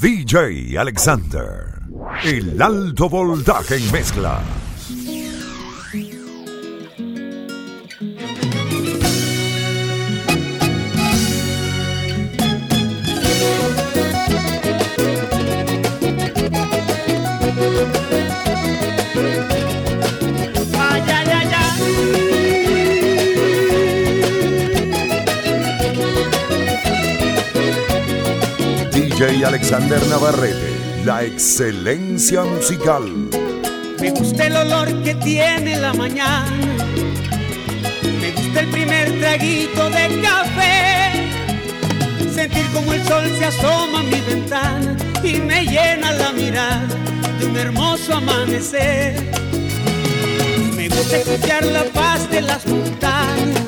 DJ Alexander. El alto voltaje en mezcla. Alexander Navarrete. La excelencia musical. Me gusta el olor que tiene la mañana. Me gusta el primer traguito de café. Sentir como el sol se asoma a mi ventana y me llena la mirada de un hermoso amanecer. Me gusta escuchar la paz de las montañas,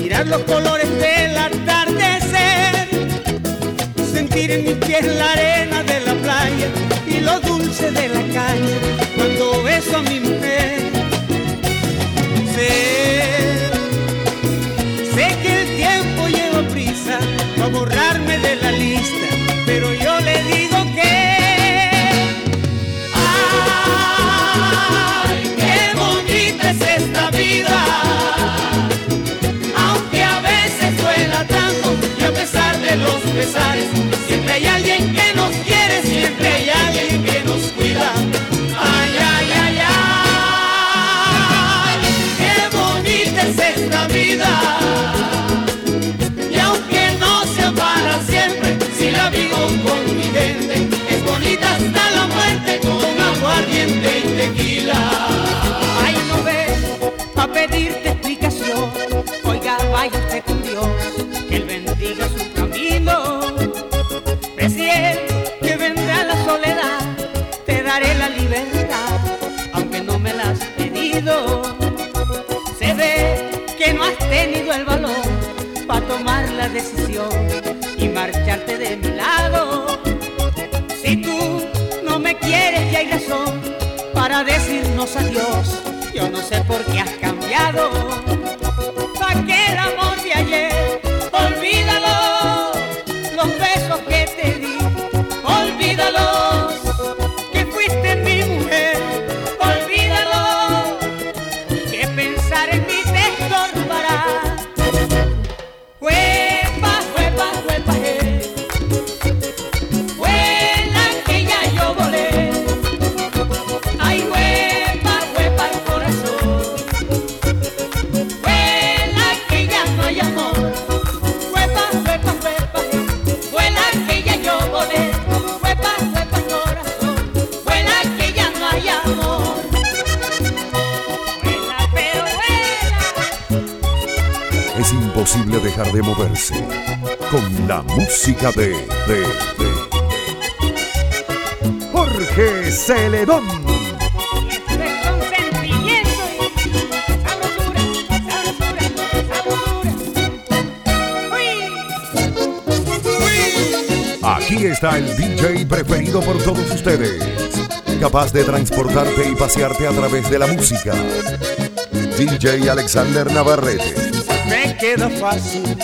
mirar los colores del atardecer, sentir en mis pies la arena de la playa y lo dulce de la caña cuando beso a mi mujer. Sé, sé que el tiempo lleva prisa para borrarme de la lista, pero yo le digo que. ¡Ay, qué bonita es esta vida! Aunque a veces duela tanto y a pesar de los pesares, hay alguien que nos quiere, siempre hay alguien que nos cuida. Ay, ay, ay, ay, qué bonita es esta vida. Y aunque no sea para siempre, si la vivo con mi gente, es bonita hasta la muerte con aguardiente y tequila. Ay, no vengo a pedirte explicación. Oiga, vaya usted Se ve que no has tenido el valor para tomar la decisión y marcharte de mi lado. Si tú no me quieres y hay razón para decirnos adiós, yo no sé por qué has cambiado. Dejar de moverse con la música de, de, de Jorge Celedón. Aquí está el DJ preferido por todos ustedes, capaz de transportarte y pasearte a través de la música. DJ Alexander Navarrete. Me queda fácil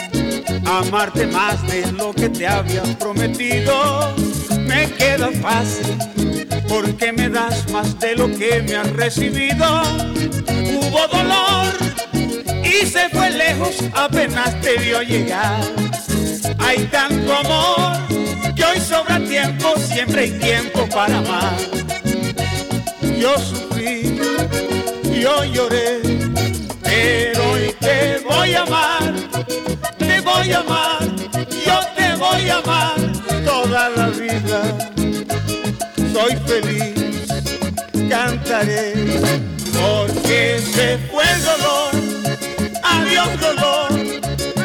amarte más de lo que te había prometido. Me queda fácil porque me das más de lo que me has recibido. Hubo dolor y se fue lejos, apenas te vio llegar. Hay tanto amor que hoy sobra tiempo, siempre hay tiempo para amar. Yo te voy a amar, yo te voy a amar toda la vida. Soy feliz, cantaré, porque se fue el dolor, adiós dolor,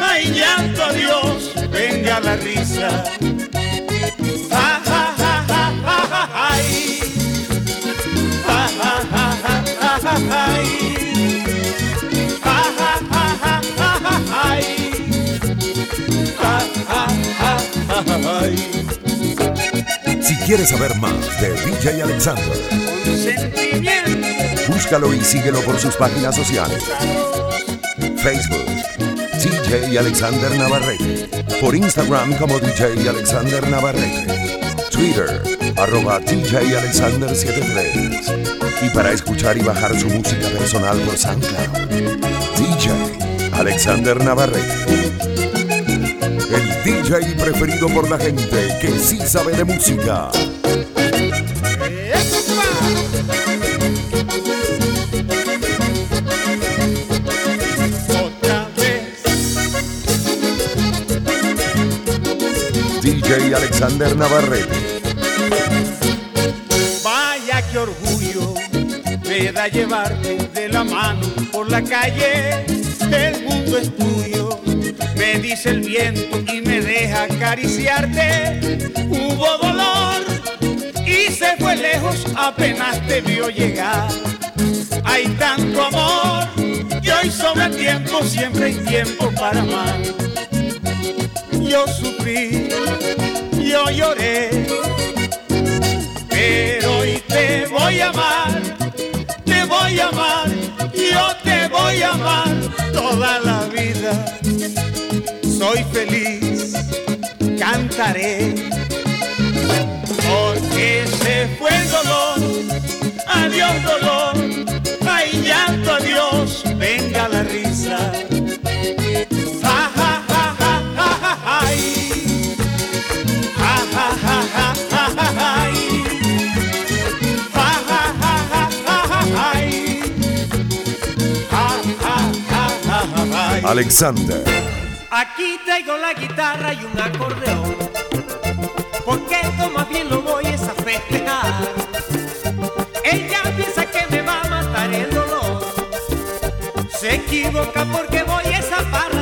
ay llanto, adiós, venga la risa. Quieres saber más de DJ Alexander, búscalo y síguelo por sus páginas sociales. Facebook, DJ Alexander Navarrete. Por Instagram como DJ Alexander Navarrete. Twitter, arroba DJ Alexander 73. Y para escuchar y bajar su música personal por SoundCloud, DJ Alexander Navarrete. El DJ preferido por la gente que sí sabe de música. Otra vez. DJ Alexander Navarrete. Vaya que orgullo me da llevarte de la mano por la calle. El mundo es tuyo, me dice el viento y me deja acariciarte. Hubo dolor y se fue lejos, apenas te vio llegar. Hay tanto amor y hoy sobra tiempo, siempre hay tiempo para amar. Yo sufrí, yo lloré pero hoy te voy a amar, te voy a amar, yo te voy a amar toda la vida. Soy feliz, cantaré, porque se fue el dolor, adiós dolor, ay llanto, adiós, venga la risa. Alexander. Traigo la guitarra y un acordeón, porque esto más bien lo voy es a festejar. Ella piensa que me va a matar el dolor, se equivoca porque voy es a parrandear.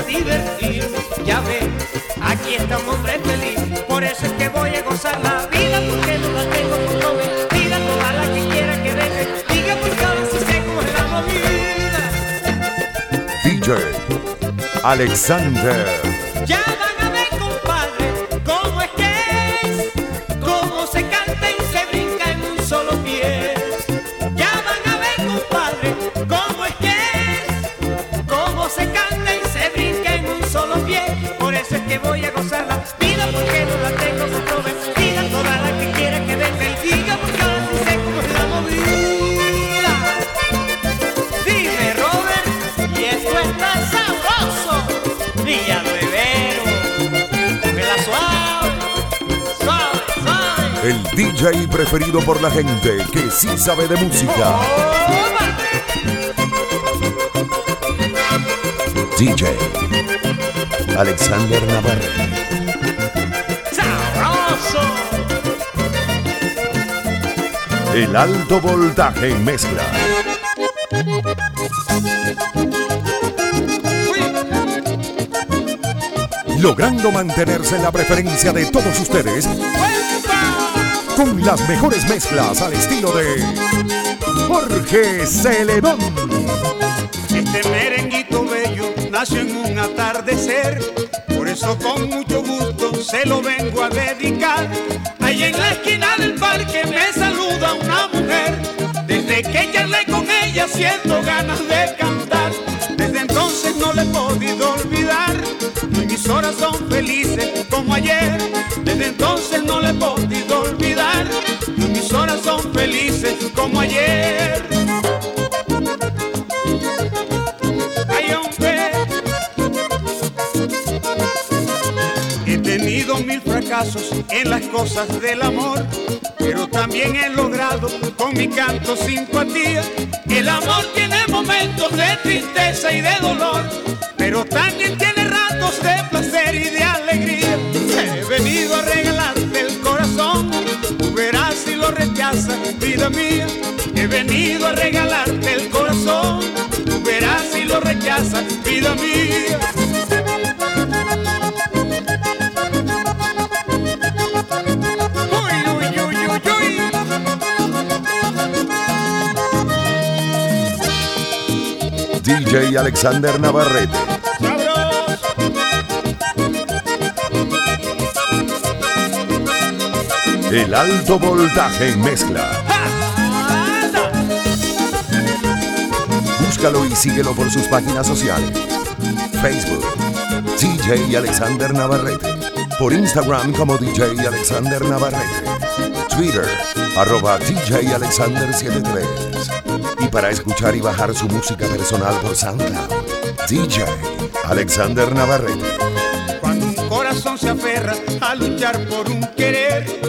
A divertirme. Ya ve, aquí estamos hombre feliz. Por eso es que voy a gozar la vida porque no la tengo por comer. Mira toda la que quiera que venga. Diga porque ahora sí sé cómo es la movida. DJ Alexander. Ya El DJ preferido por la gente que sí sabe de música. DJ Alexander Navarrete. ¡Sabroso! El alto voltaje en mezcla. Logrando mantenerse en la preferencia de todos ustedes con las mejores mezclas al estilo de Jorge Celedón. Este merenguito bello nació en un atardecer, por eso con mucho gusto se lo vengo a dedicar. Ahí en la esquina del parque me saluda una mujer, desde que charlé con ella siento ganas de cantar. Desde entonces no le he podido olvidar, y mis horas son felices como ayer. Desde entonces no le he podido olvidar, y mis horas son felices como ayer. He tenido mil fracasos en las cosas del amor, pero también he logrado con mi canto simpatía. El amor tiene momentos de tristeza y de dolor, pero también tiene vida mía, he venido a regalarte el corazón. Tú verás si lo rechazas, vida mía. DJ Alexander Navarrete. El alto voltaje mezcla. Búscalo y síguelo por sus páginas sociales. Facebook, DJ Alexander Navarrete. Por Instagram como DJ Alexander Navarrete. Twitter, arroba DJ Alexander 73. Y para escuchar y bajar su música personal por SoundCloud, DJ Alexander Navarrete. Cuando un corazón se aferra a luchar por un querer,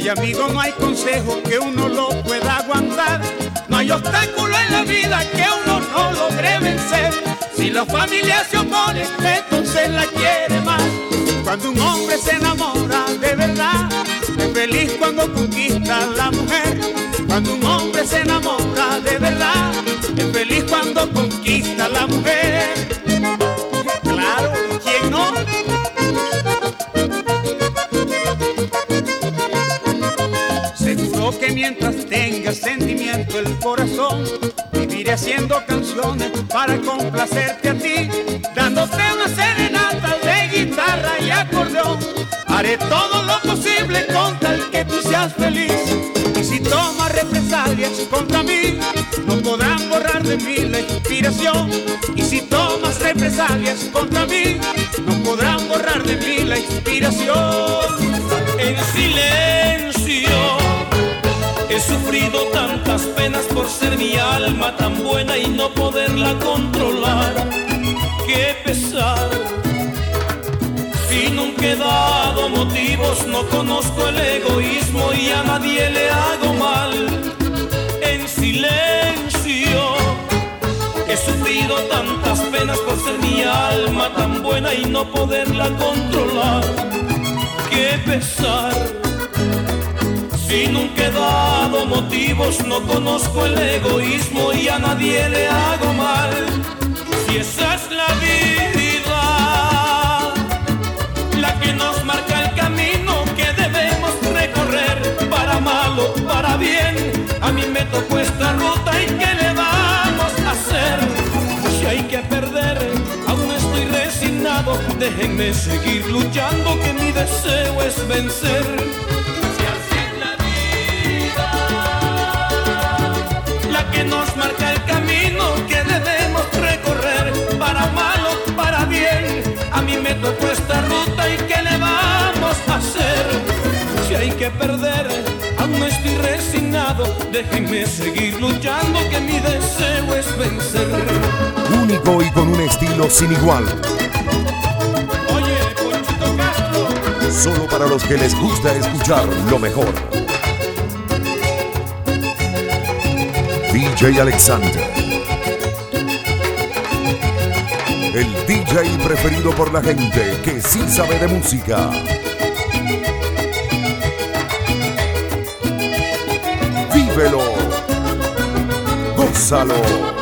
hay amigo, no hay consejo que uno lo pueda aguantar. No hay obstáculo en la vida que uno no logre vencer. Si la familia se opone, entonces la quiere más. Cuando un hombre se enamora de verdad, es feliz cuando conquista a la mujer. Cuando un hombre se enamora borrar de mí la inspiración. Y si tomas represalias contra mí, no podrán borrar de mí la inspiración. En silencio he sufrido tantas penas por ser mi alma tan buena y no poderla controlar. Qué pesar. Si nunca he dado motivos, no conozco el egoísmo y a nadie le hago mal. En silencio y no poderla controlar. Qué pesar. Si nunca he dado motivos, no conozco el egoísmo y a nadie le hago mal. Si esa es la vida, la que nos marca el camino que debemos recorrer, para malo, para bien. A mí me tocó esta ruta y Déjenme seguir luchando, que mi deseo es vencer. Si así es la vida, la que nos marca el camino que debemos recorrer, para malo, para bien. A mí me tocó esta ruta y ¿qué le vamos a hacer? Si hay que perder, aún estoy resignado. Déjenme seguir luchando, que mi deseo es vencer. Único y con un estilo sin igual. Solo para los que les gusta escuchar lo mejor. DJ Alexander. El DJ preferido por la gente que sí sabe de música. Vívelo. Gózalo.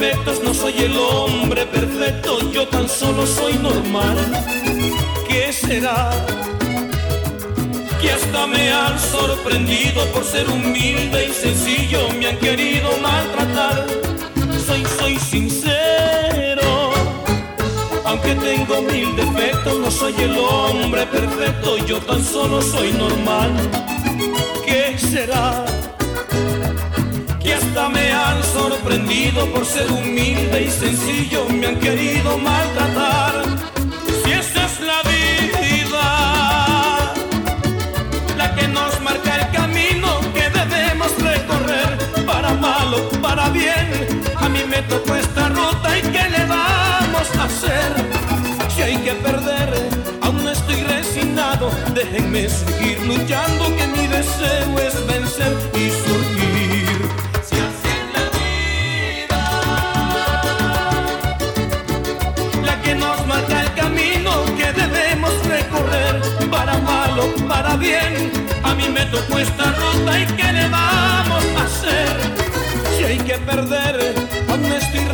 Defectos, no soy el hombre perfecto, yo tan solo soy normal. ¿Qué será? Que hasta me han sorprendido por ser humilde y sencillo, me han querido maltratar. Soy, soy sincero. Aunque tengo mil defectos, no soy el hombre perfecto, yo tan solo soy normal. ¿Qué será? Que hasta me han sorprendido por ser humilde y sencillo, me han querido maltratar. que tocó esta ruta y qué le vamos a hacer. Si hay que perder, aún no estoy resignado. Déjenme seguir luchando, que mi deseo es vencer y surgir. Si así es la vida, la que nos marca el camino que debemos recorrer, para malo, para bien. A mí me tocó esta ruta y qué le vamos a hacer. Si hay que perder,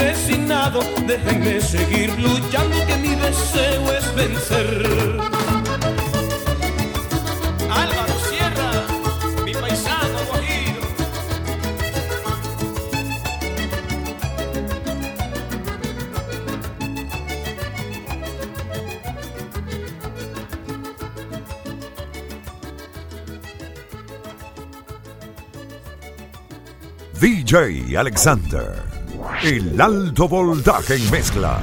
resignado. Déjenme seguir luchando que mi deseo es vencer. DJ Alexander. El alto voltaje en mezcla.